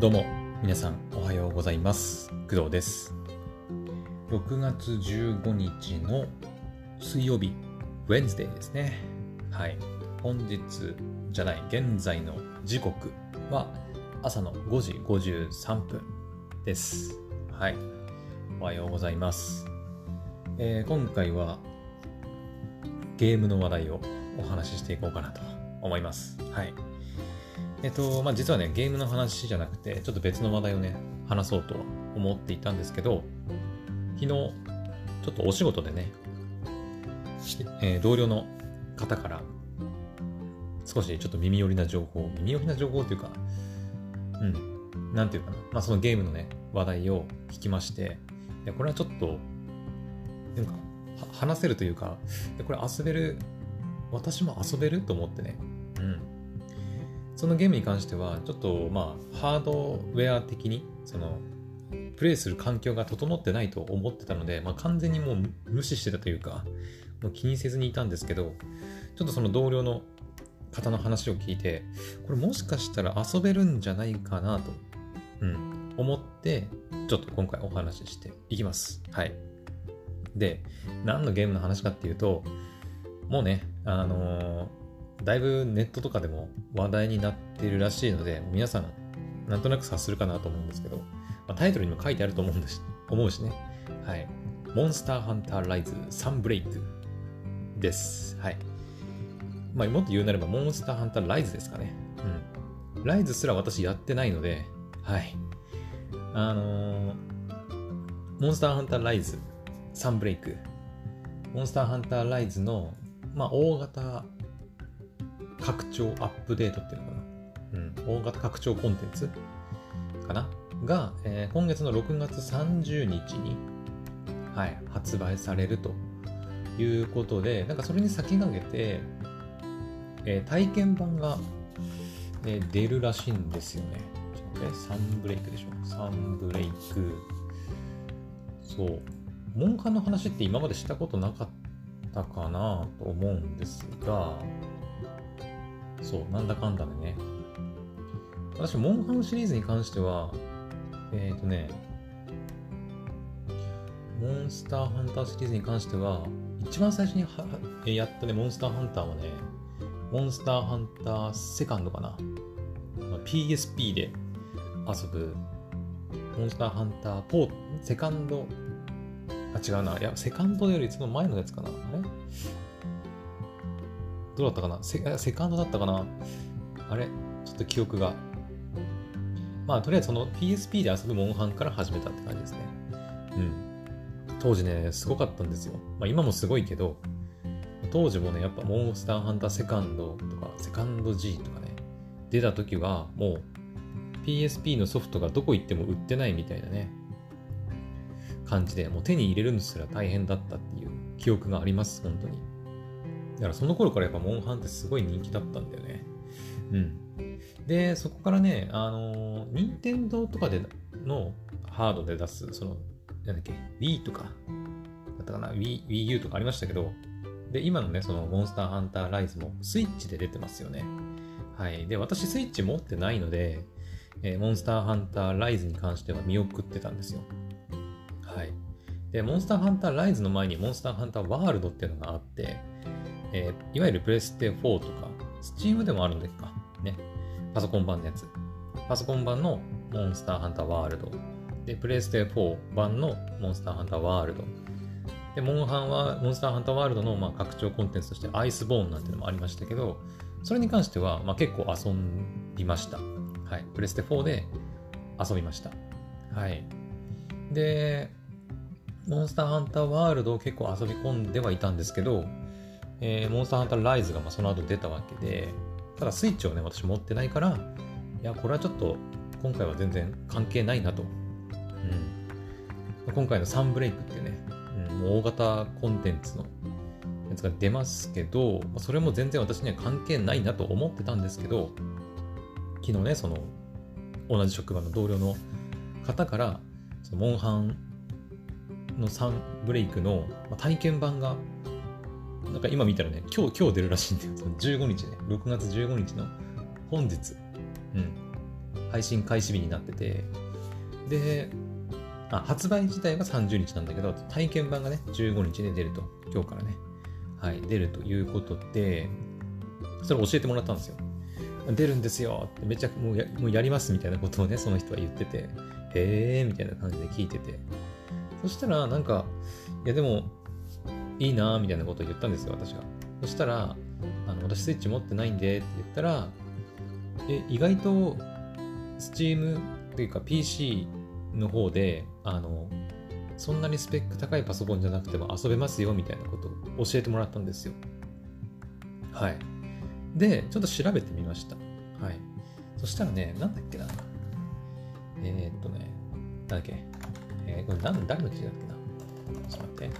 どうも、皆さんおはようございます。工藤です。6月15日の水曜日、Wednesday ですね。はい。本日じゃない、現在の時刻は朝の5時53分です。はい。おはようございます。えー今回はゲームの話題をお話ししていこうかなと思います。はい。えっと、まあ、実はね、ゲームの話じゃなくて、ちょっと別の話題をね、話そうと思っていたんですけど、昨日、ちょっとお仕事でね、えー同僚の方から、少しちょっと耳寄りな情報、耳寄りな情報っていうか、うん、なんていうかな、まあ、そのゲームのね、話題を聞きまして、いこれはちょっと、なんか、話せるというか、これ遊べる、私も遊べると思ってね、そのゲームに関しては、ちょっとまあ、ハードウェア的に、その、プレイする環境が整ってないと思ってたので、まあ、完全にもう無視してたというか、もう気にせずにいたんですけど、ちょっとその同僚の方の話を聞いて、これもしかしたら遊べるんじゃないかなと、うん、思って、ちょっと今回お話ししていきます。はい。で、何のゲームの話かっていうと、もうね、あのーだいぶネットとかでも話題になっているらしいので、皆さん、なんとなく察するかなと思うんですけど、まあ、タイトルにも書いてあると思うんです 思うしね。はい。モンスターハンターライズサンブレイクです。はい。まあ、もっと言うなれば、モンスターハンターライズですかね。うん。ライズすら私やってないので、はい。あのーモンスターハンターライズサンブレイク。モンスターハンターライズの、まあ、大型拡張アップデートっていうのかな。うん。大型拡張コンテンツ？かな？が、えー今月の6月30日に、はい、発売されるということで、なんかそれに先駆けて、えー体験版が、えー出るらしいんですよね。ちょっとね、サンブレイクでしょ？サンブレイク。そう。モンハンの話って今までしたことなかったかなと思うんですが、そう、なんだかんだでね。私、モンハンシリーズに関しては、えっ、ー、とね、モンスターハンターシリーズに関しては、一番最初にはやったね、モンスターハンターはね、モンスターハンターセカンドかな。PSP で遊ぶ、モンスターハンターポー、セカンド、あ、違うな。いや、セカンドよりその前のやつかな。あれ？どうだったかな？セセカンドだったかな？あれ？ちょっと記憶が。まあ、とりあえずその PSP で遊ぶモンハンから始めたって感じですね。うん。当時ね、すごかったんですよ。まあ、今もすごいけど、当時もね、やっぱモンスターハンターセカンドとか、セカンド G とかね、出た時はもう PSP のソフトがどこ行っても売ってないみたいなね、感じで、もう手に入れるのすら大変だったっていう記憶があります、本当に。だからその頃からやっぱモンハンってすごい人気だったんだよね。うん。で、そこからね、あのー、任天堂とかでのハードで出す、その、なんだっけ、Wii とか、だったかな、Wii U とかありましたけど、で、今のね、そのモンスターハンターライズもスイッチで出てますよね。はい。で、私スイッチ持ってないので、えーモンスターハンターライズに関しては見送ってたんですよ。はい。で、モンスターハンターライズの前にモンスターハンターワールドっていうのがあって、えーいわゆるプレステ4とか、スチームでもあるんですか？ね。パソコン版のやつ。パソコン版のモンスターハンターワールド。で、プレステ4版のモンスターハンターワールド。で、モンハンは、モンスターハンターワールドのまあ拡張コンテンツとしてアイスボーンなんてのもありましたけど、それに関してはまあ結構遊びました。はい。プレステ4で遊びました。はい。で、モンスターハンターワールドを結構遊び込んではいたんですけど、えーモンスターハンターライズがまあその後出たわけで、ただスイッチをね、私持ってないから、いや、これはちょっと今回は全然関係ないなと。うん。今回のサンブレイクっていうね、うん、大型コンテンツのやつが出ますけど、それも全然私には関係ないなと思ってたんですけど、昨日ね、その、同じ職場の同僚の方から、そのモンハンのサンブレイクの体験版が、か今見たらね、今日、今日出るらしいんだよ。その15日ね、6月15日の本日、うん、配信開始日になってて、で、あ発売自体が30日なんだけど、体験版がね、15日で出ると。今日からね。はい、出るということで、それを教えてもらったんですよ。出るんですよってめちゃもうやもうやりますみたいなことをね、その人は言ってて、へえーみたいな感じで聞いてて。そしたら、なんか、いやでも、いいなみたいなことを言ったんですよ、私が。そしたら、あの私スイッチ持ってないんでって言ったら、え、意外と、Steam っていうか PC の方で、あの、そんなにスペック高いパソコンじゃなくても遊べますよみたいなことを教えてもらったんですよ。はい。で、ちょっと調べてみました。はい。そしたらね、なんだっけな。えー、っとね、なんだっけ。えー、これ何誰の記事だっけな。ちょっと待って。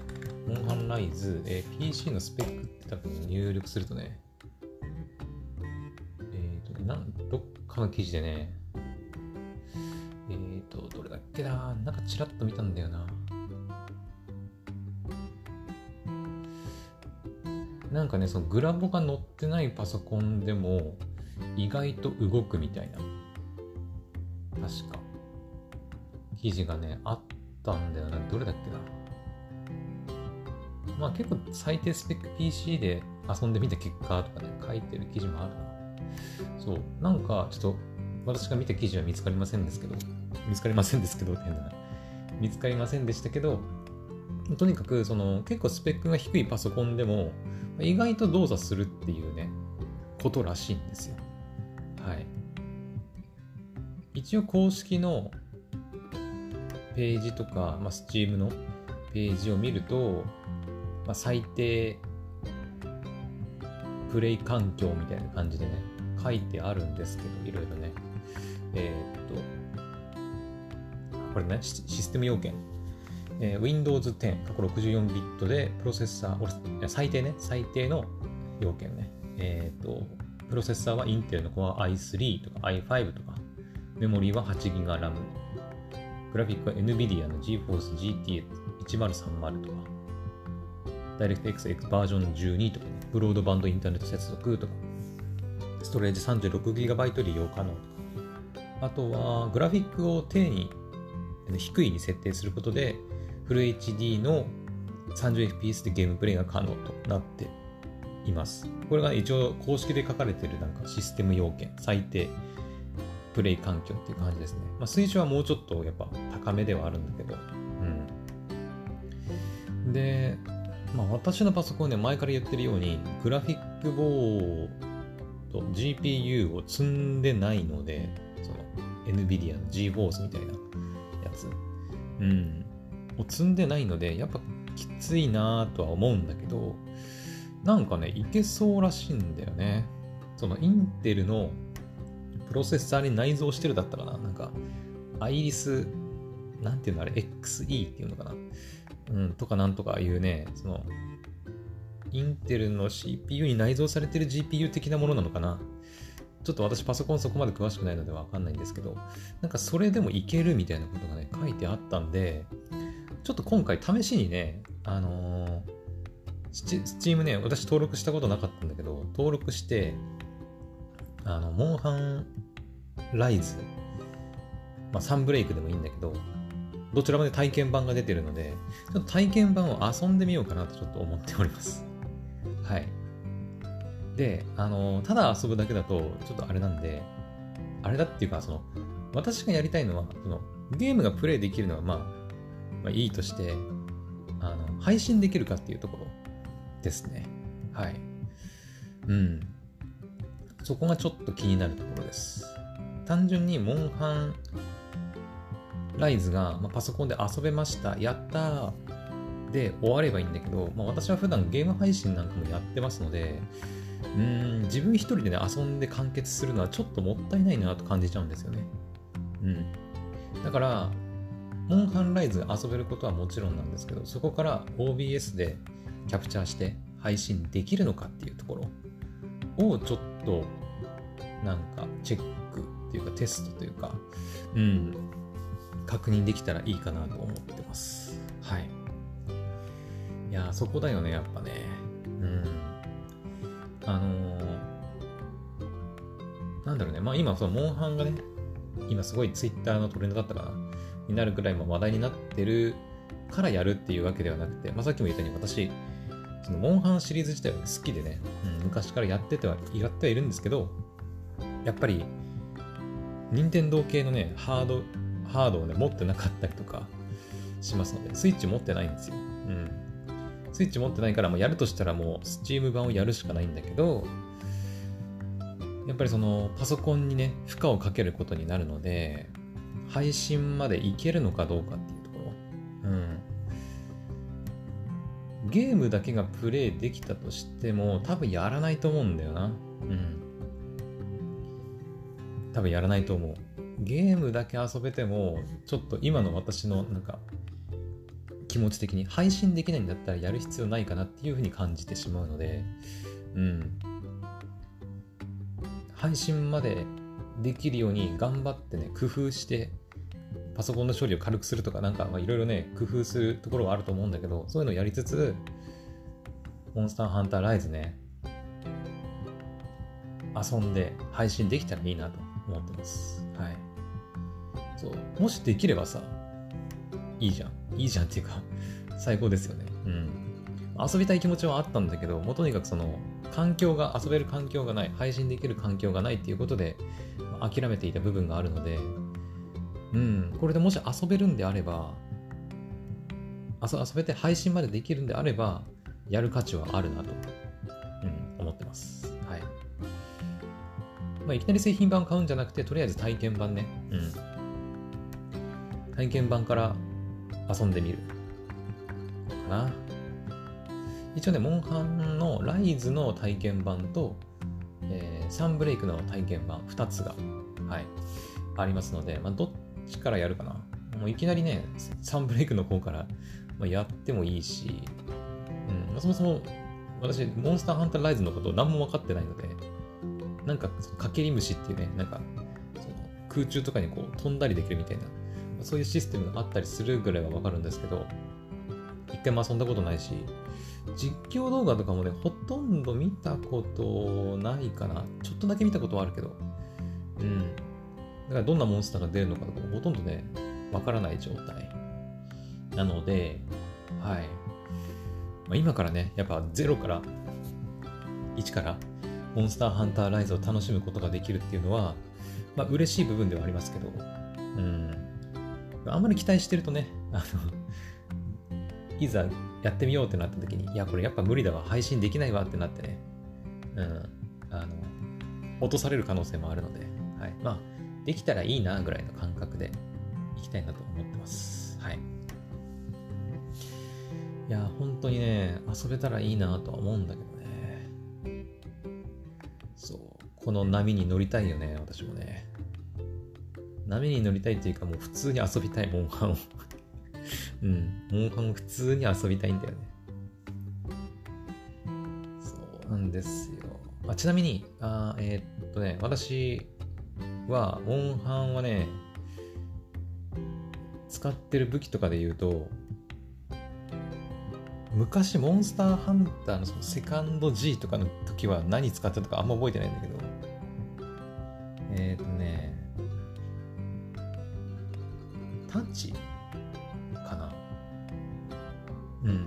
モンハンライズ、えー、PC のスペックって多分入力するとね、えー、と、なん、どっかの記事でね、えー、と、どれだっけな。なんかちらっと見たんだよな。なんかね、そのグラボが載ってないパソコンでも意外と動くみたいな。確か。記事がね、あったんだよな。どれだっけな。まあ結構最低スペック PC で遊んでみた結果とかね、書いてる記事もあるな。そう。なんかちょっと私が見た記事は見つかりませんですけど、見つかりませんですけど変な。見つかりませんでしたけど、とにかくその結構スペックが低いパソコンでも意外と動作するっていうね、ことらしいんですよ。はい。一応公式のページとか、まあ、Steam のページを見ると、まあ、最低プレイ環境みたいな感じでね、書いてあるんですけど、いろいろね。えー、っと、これね、システム要件。えー、Windows 10、過去64ビットで、プロセッサー、最低ね、最低の要件ね。えっ、と、プロセッサーは Intel の Core i3 とか i5 とか、メモリーは 8GB RAM、グラフィックは NVIDIA の GeForce GT1030 とか、DirectX バージョン12とかね、ブロードバンドインターネット接続とか、ストレージ 36GB 利用可能とか、あとはグラフィックを低に、低いに設定することで、フル HD の 30fps でゲームプレイが可能となっています。これが一応公式で書かれているなんかシステム要件、最低プレイ環境っていう感じですね。まあ、水準はもうちょっとやっぱ高めではあるんだけど。うん。で、まあ、私のパソコンね、前から言ってるように、グラフィックボード、GPU を積んでないので、その NVIDIA の GForce みたいなやつ。うん。を積んでないので、やっぱきついなぁとは思うんだけど、なんかね、いけそうらしいんだよね。そのインテルのプロセッサーに内蔵してるだったかな。なんか、アイリス、なんていうのあれ、XE っていうのかな。うん、とかなんとかいうね、その、インテルの CPU に内蔵されてる GPU 的なものなのかな？ちょっと私パソコンそこまで詳しくないのでわかんないんですけど、なんかそれでもいけるみたいなことがね、書いてあったんで、ちょっと今回試しにね、あのー、スチームね、私登録したことなかったんだけど、登録して、あの、モンハンライズ、まあ、サンブレイクでもいいんだけど、どちらもで体験版が出てるので、ちょっと体験版を遊んでみようかなとちょっと思っております。はい。で、あの、ただ遊ぶだけだと、ちょっとあれなんで、あれだっていうか、その、私がやりたいのは、その、ゲームがプレイできるのは、まあ、まあ、いいとして、あの、配信できるかっていうところですね。はい。うん。そこがちょっと気になるところです。単純に、モンハンライズが、まあ、パソコンで遊べました、やったーで終わればいいんだけど、まあ、私は普段ゲーム配信なんかもやってますので、うん、自分一人でね、遊んで完結するのはちょっともったいないなと感じちゃうんですよね。うん。だから、モンハンライズ遊べることはもちろんなんですけど、そこから OBS でキャプチャーして配信できるのかっていうところをちょっとなんかチェックっていうかテストというか、うん、確認できたらいいかなと思ってます。はい。いやそこだよね、やっぱね。うん。あのー、なんだろうね、まあ今、そのモンハンがね、今すごい Twitter のトレンドだったかなになるぐらい話題になってるからやるっていうわけではなくて、まあ、さっきも言ったように私、そのモンハンシリーズ自体は好きでね、うん、昔からやってては、やってはいるんですけど、やっぱり、任天堂系のね、ハード、ハードをね、持ってなかったりとかしますので、スイッチ持ってないんですよ。うん。スイッチ持ってないから、もうやるとしたらもう、スチーム版をやるしかないんだけど、やっぱりその、パソコンにね、負荷をかけることになるので、配信までいけるのかどうかっていうところ。うん。ゲームだけがプレイできたとしても、多分やらないと思うんだよな。うん。多分やらないと思う。ゲームだけ遊べても、ちょっと今の私のなんか、気持ち的に配信できないんだったらやる必要ないかなっていうふうに感じてしまうので、うん。配信までできるように頑張ってね、工夫して、パソコンの処理を軽くするとか、なんかいろいろね、工夫するところはあると思うんだけど、そういうのをやりつつ、モンスターハンターライズね、遊んで配信できたらいいなと思ってます。はい。そう。もしできればさ、いいじゃん。いいじゃんっていうか 最高ですよね。うん。遊びたい気持ちはあったんだけど、もうとにかくその、環境が、遊べる環境がない、配信できる環境がないっていうことで、諦めていた部分があるので、うん、これでもし遊べるんであれば、遊べて配信までできるんであれば、やる価値はあるなと、うん、思ってます。はい。まあ、いきなり製品版買うんじゃなくて、とりあえず体験版ね。うん。体験版から遊んでみる。かな。一応ね、モンハンのライズの体験版と、えー、サンブレイクの体験版2つが、はい、ありますので、まあ、どっちからやるかな。もういきなりね、サンブレイクの方から、ま、やってもいいし、うん、そもそも私、モンスターハンターライズのこと何も分かってないので、なんか、かけり虫っていうね、なんか、その空中とかにこう飛んだりできるみたいな、そういうシステムがあったりするぐらいはわかるんですけど、一回も遊んだことないし、実況動画とかもね、ほとんど見たことないかな。ちょっとだけ見たことはあるけど、うん。だからどんなモンスターが出るのかとかもほとんどね、わからない状態。なので、はい。まあ、今からね、やっぱ0から、1からモンスターハンターライズを楽しむことができるっていうのは、まあ、嬉しい部分ではありますけど、うん。あんまり期待してるとね、あのいざやってみようってなった時に、いや、これやっぱ無理だわ、配信できないわってなってね、うん、あの、落とされる可能性もあるので、はい。まあ、できたらいいなぐらいの感覚でいきたいなと思ってます。はい。いや、本当にね、遊べたらいいなとは思うんだけどね。そうこの波に乗りたいよね、私もね。波に乗りたいっていうか、もう普通に遊びたい、モンハンを うん、モンハンを普通に遊びたいんだよね。そうなんですよ。あちなみに、あえー、っとね、私は、モンハンはね、使ってる武器とかで言うと、昔モンスターハンターのそのセカンド G とかの時は何使ってたかあんま覚えてないんだけど、えっ、ー、とね、タッチかな。うん。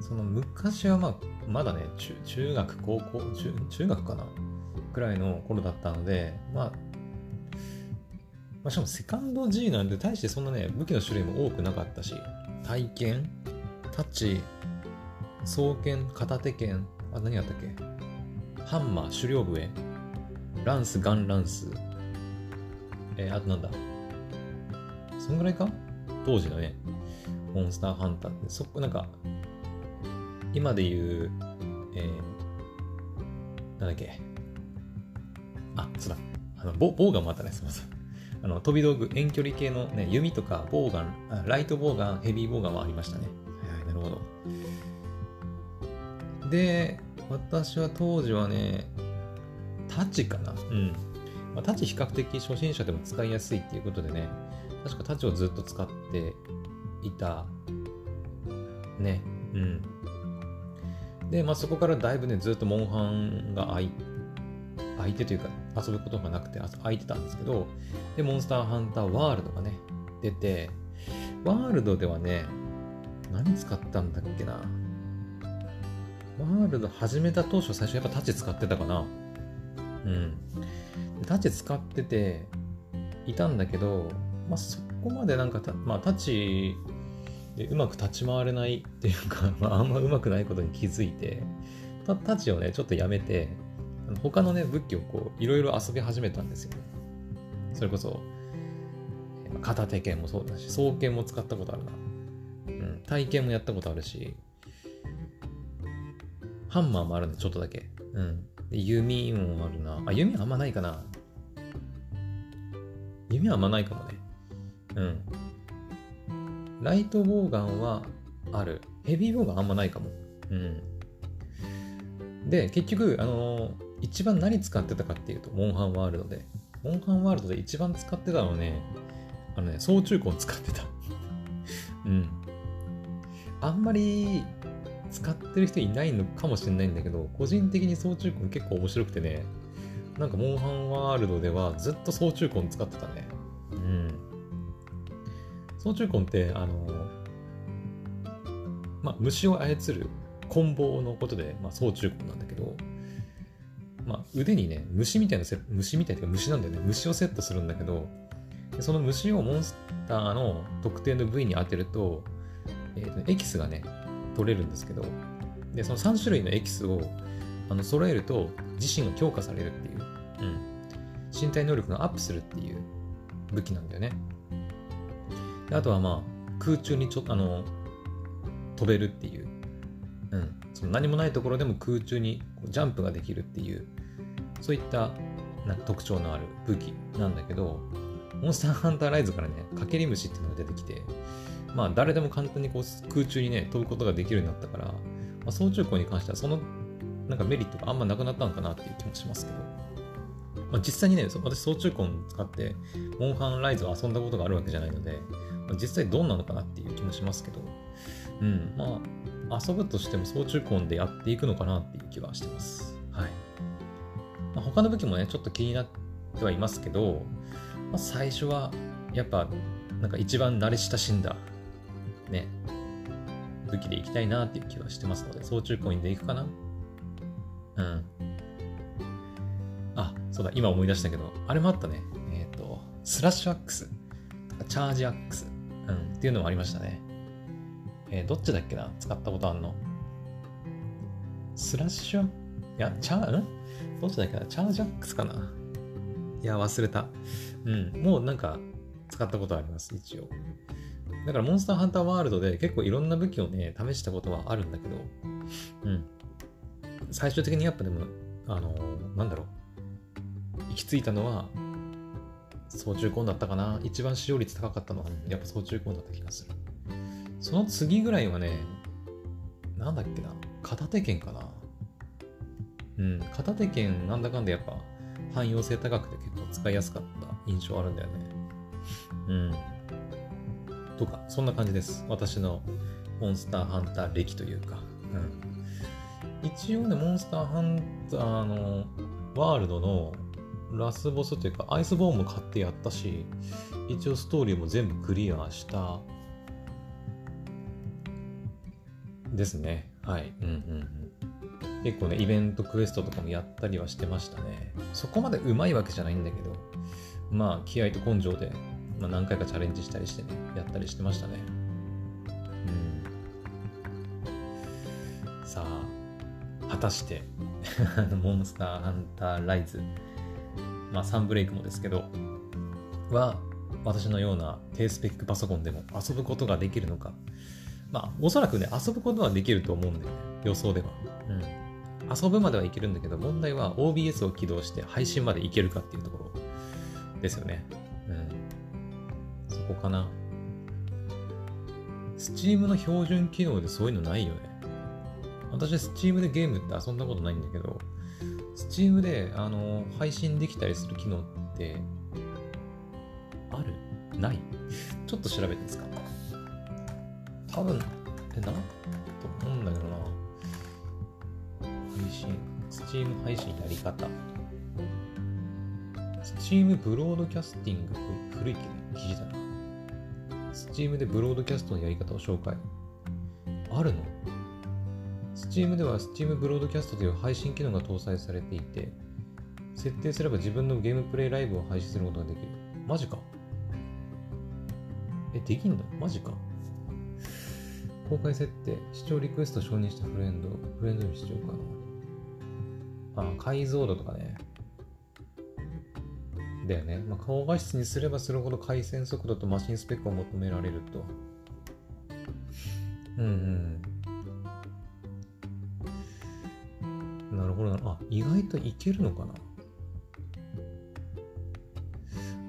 その昔はまあ、まだね、中中学、高校、中中学かなくらいの頃だったので、まあ、まあ、しかもセカンド G なんで、大してそんなね、武器の種類も多くなかったし、体験、タッチ、双剣、片手剣、あ、何やったっけハンマー、狩猟笛、ランス、ガンランス。えー、あとなんだ。そんぐらいか？当時のね、モンスターハンターって、そこ、なんか、今で言う、えー、なんだっけ？あ、そうだ。あの、ボボーガンもあったね、すみません。あの、飛び道具、遠距離系のね、弓とか、ボウガン、ライトボウガン、ヘビーボウガンもありましたね。はいはい、なるほど。で、私は当時はね、タッチかな？うん。まあ、タッチ比較的初心者でも使いやすいっていうことでね、確かタチをずっと使っていた。ね。うん。で、まあそこからだいぶね、ずっとモンハンが空い相手というか遊ぶことがなくて空いてたんですけど、で、モンスターハンターワールドがね、出て、ワールドではね、何使ったんだっけな。ワールド始めた当初最初やっぱタッチ使ってたかな。うん。タッチ使ってていたんだけど、まあそこまでなんかまあタッチでうまく立ち回れないっていうか、まあ、あんまうまくないことに気づいて、タッチをね、ちょっとやめて、他のね、武器をこう、いろいろ遊び始めたんですよね。それこそ、片手剣もそうだし、双剣も使ったことあるな。うん、体験もやったことあるし、ハンマーもあるんで、ちょっとだけ。うん。弓もあるな。あ、弓あんまないかな。弓はあんまないかもね。うん。ライトボウガンはある。ヘビーボウガンあんまないかも。うん。で、結局、あのー、一番何使ってたかっていうと、モンハンワールドで。モンハンワールドで一番使ってたのはね、あのね、総中根使ってた。うん。あんまり使ってる人いないのかもしれないんだけど、個人的に総中根結構面白くてね、なんかモンハンワールドではずっと総中根使ってたね。うん。総中根って、あの、まあ、虫を操る棍棒のことで、まあ、総中根なんだけど、まあ、腕にね、虫みたいな、虫みたいな虫なんだよね。虫をセットするんだけど、その虫をモンスターの特定の部位に当てると、えーと、エキスがね、取れるんですけど、で、その3種類のエキスをあの揃えると自身が強化されるっていう、うん。身体能力がアップするっていう武器なんだよね。であとはまあ、空中にちょあの飛べるっていう、うん。その何もないところでも空中にジャンプができるっていう、そういったなんか特徴のある武器なんだけど、モンスターハンターライズからね、かけり虫っていうのが出てきて、まあ誰でも簡単にこう空中にね、飛ぶことができるようになったから、まあ、総中高に関してはそのなんかメリットがあんまなくなったのかなっていう気もしますけど、まあ、実際にね、私総中根使ってモンハンライズを遊んだことがあるわけじゃないので、実際どうなのかなっていう気もしますけど、うん、まあ遊ぶとしても総中根でやっていくのかなっていう気はしてます。はい。まあ、他の武器もね、ちょっと気になってはいますけど、まあ、最初はやっぱなんか一番慣れ親しんだね武器でいきたいなっていう気はしてますので総中コインでいくかな。うん。あそうだ今思い出したけどあれもあったね。えっ、ー、とスラッシュアックス。チャージアックス、うん、っていうのもありましたね。えー、どっちだっけな？使ったことあんの？スラッシュ？いや、チャー、ん？どっちだっけな？チャージアックスかな？いや、忘れた。うん、もうなんか使ったことあります、一応。だからモンスターハンターワールドで結構いろんな武器をね、試したことはあるんだけど、うん。最終的にやっぱでも、あのー、なんだろう？行き着いたのは、総中根だったかな？一番使用率高かったのは、やっぱ総中根だった気がする。その次ぐらいはね、なんだっけな？片手剣かな？うん、片手剣なんだかんだやっぱ汎用性高くて結構使いやすかった印象あるんだよね。うん。とか、そんな感じです。私のモンスターハンター歴というか。うん。一応ね、モンスターハンターのワールドのラスボスというか、アイスボーンも買ってやったし、一応ストーリーも全部クリアしたですね。はい。うんうんうん。結構ね、イベントクエストとかもやったりはしてましたね。そこまでうまいわけじゃないんだけど、まあ、気合と根性で、まあ、何回かチャレンジしたりしてね、やったりしてましたね。うん。さあ、果たして モンスターハンターライズ、まあ、サンブレイクもですけど、は、私のような低スペックパソコンでも遊ぶことができるのか。まあ、おそらくね、遊ぶことはできると思うんだよね。予想では。うん。遊ぶまではいけるんだけど、問題は OBS を起動して配信までいけるかっていうところですよね。うん。そこかな。Steam の標準機能でそういうのないよね。私は Steam でゲームって遊んだことないんだけど、Steam であの配信できたりする機能ってある？ない？ちょっと調べていいですか多分、え、な？と思うんだけどな。配信、Steam 配信やり方。 Steam ブロードキャスティング、古い記事だな。 Steam でブロードキャストのやり方を紹介。あるの？スチームではスチームブロードキャストという配信機能が搭載されていて、設定すれば自分のゲームプレイライブを配信することができる。マジかえ、できんのマジか公開設定、視聴リクエスト承認したフレンド、フレンドに視聴可能。あ、解像度とかね。だよね。まあ、顔画質にすればするほど回線速度とマシンスペックを求められると。うんうん。ほど。あ、意外といけるのかな？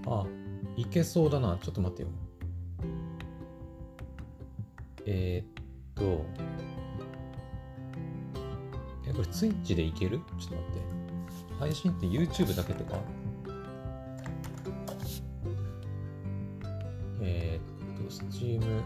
あ、いけそうだな。ちょっと待ってよ。えー、っと、え、これツイッチでいける？ちょっと待って。配信って YouTube だけとか？えー、っと、Steam。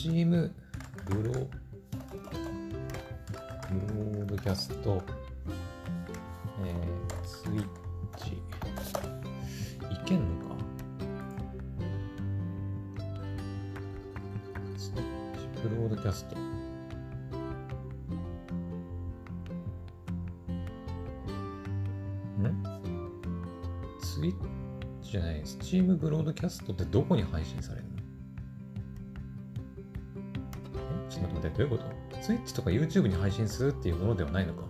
チは Steam ブロ、ブロードキャスト、えー、スイッチ、いけんのか？スイッチ、ブロードキャスト。ん？スイッチじゃない、スチームブロードキャストってどこに配信されるの？どういうこと？スイッチとか YouTube に配信するっていうものではないのか？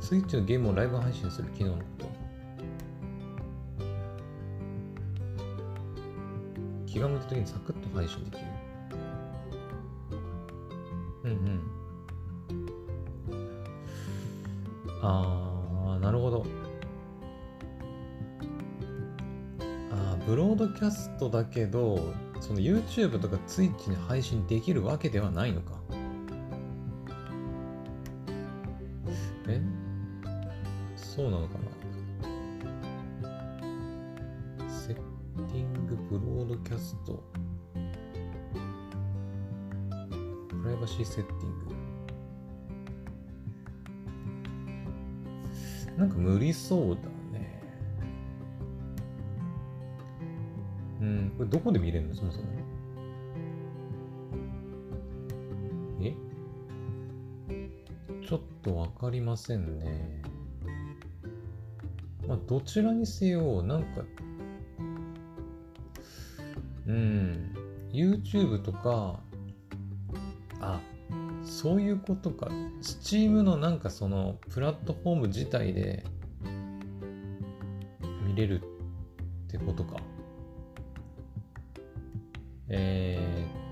スイッチのゲームをライブ配信する機能のこと。気が向いた時にサクッと配信できる。うんうん。あーなるほど。あーブロードキャストだけどその YouTube とか Twitch に配信できるわけではないのか。え？そうなのかな？セッティングブロードキャスト。プライバシーセッティング。なんか無理そうだ。どこで見れるの？そもそもえ？ちょっとわかりませんね。まあ、どちらにせよ、なんか、うん、YouTube とか、あ、そういうことか。Steam のなんかその、プラットフォーム自体で見れるってことか。え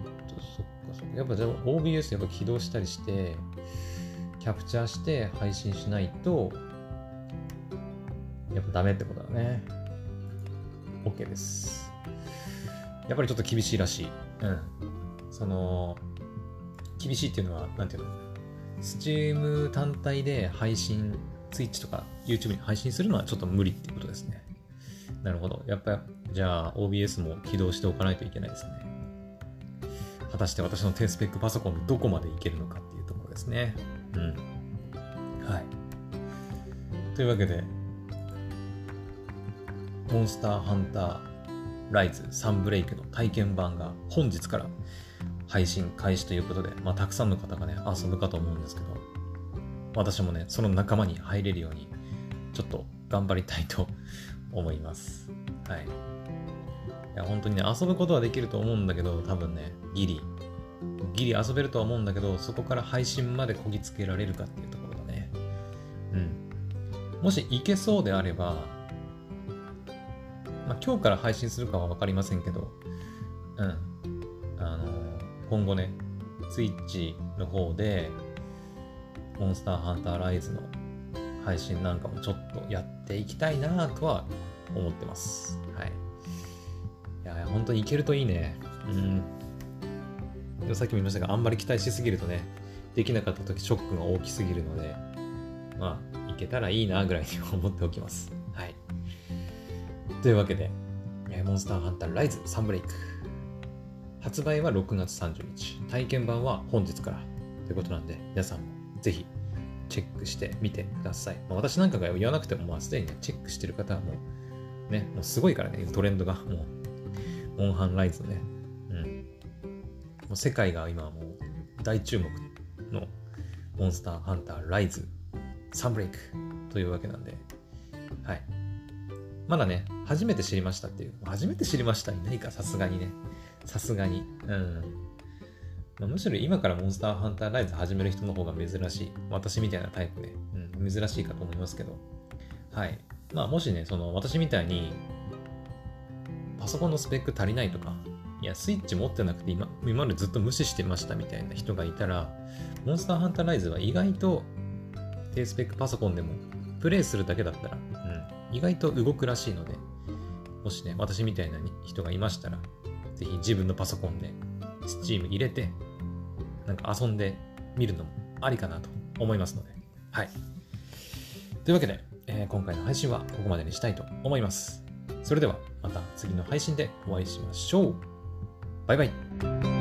ー、っと、そっかそっか。やっぱじゃあ OBS やっぱ起動したりして、キャプチャーして配信しないと、やっぱダメってことだね。OK です。やっぱりちょっと厳しいらしい。うん。その、厳しいっていうのは、なんていうの ?Steam 単体で配信、Twitch とか YouTube に配信するのはちょっと無理っていうことですね。なるほど。やっぱ、じゃあ OBS も起動しておかないといけないですね。果たして私の低スペックパソコンでどこまでいけるのかっていうところですね。うん。はい。というわけで、モンスターハンターライズサンブレイクの体験版が本日から配信開始ということで、まあ、たくさんの方がね、遊ぶかと思うんですけど、私もね、その仲間に入れるように、ちょっと頑張りたいと思います。はい。いや、本当にね、遊ぶことはできると思うんだけど、多分ね、ギリ、ギリ遊べるとは思うんだけど、そこから配信までこぎつけられるかっていうところだね。うん。もしいけそうであれば、まあ、今日から配信するかは分かりませんけど、うん。あの今後ね、Twitch の方で、モンスターハンターライズの配信なんかもちょっとやっていきたいなとは思ってます。はい。いや、本当にいけるといいね。うん。でもさっきも言いましたが、あんまり期待しすぎるとね、できなかった時ショックが大きすぎるので、まあ、いけたらいいなぐらいに思っておきます。はい。というわけで、モンスターハンターライズサンブレイク。発売は6月30日。体験版は本日からということなんで、皆さんもぜひチェックしてみてください。まあ、私なんかが言わなくても、まあ、すでにね、チェックしてる方はもう、ね、もうすごいからね、トレンドが、もう、モンハンライズね、うん。もう世界が今もう大注目のモンスターハンターライズサンブレイクというわけなんで、はい。まだね、初めて知りましたっていう。初めて知りましたに何かさすがにね。さすがに。うん。まあ、むしろ今からモンスターハンターライズ始める人の方が珍しい。私みたいなタイプで、うん、珍しいかと思いますけど。はい。まあもしね、その私みたいに、パソコンのスペック足りないとか、いや、スイッチ持ってなくて今、今までずっと無視してましたみたいな人がいたら、モンスターハンターライズは意外と低スペックパソコンでもプレイするだけだったら、うん、意外と動くらしいので、もしね、私みたいな人がいましたら、ぜひ自分のパソコンで Steam 入れて、なんか遊んでみるのもありかなと思いますので、はい。というわけで、えー、今回の配信はここまでにしたいと思います。それではまた次の配信でお会いしましょう。バイバイ。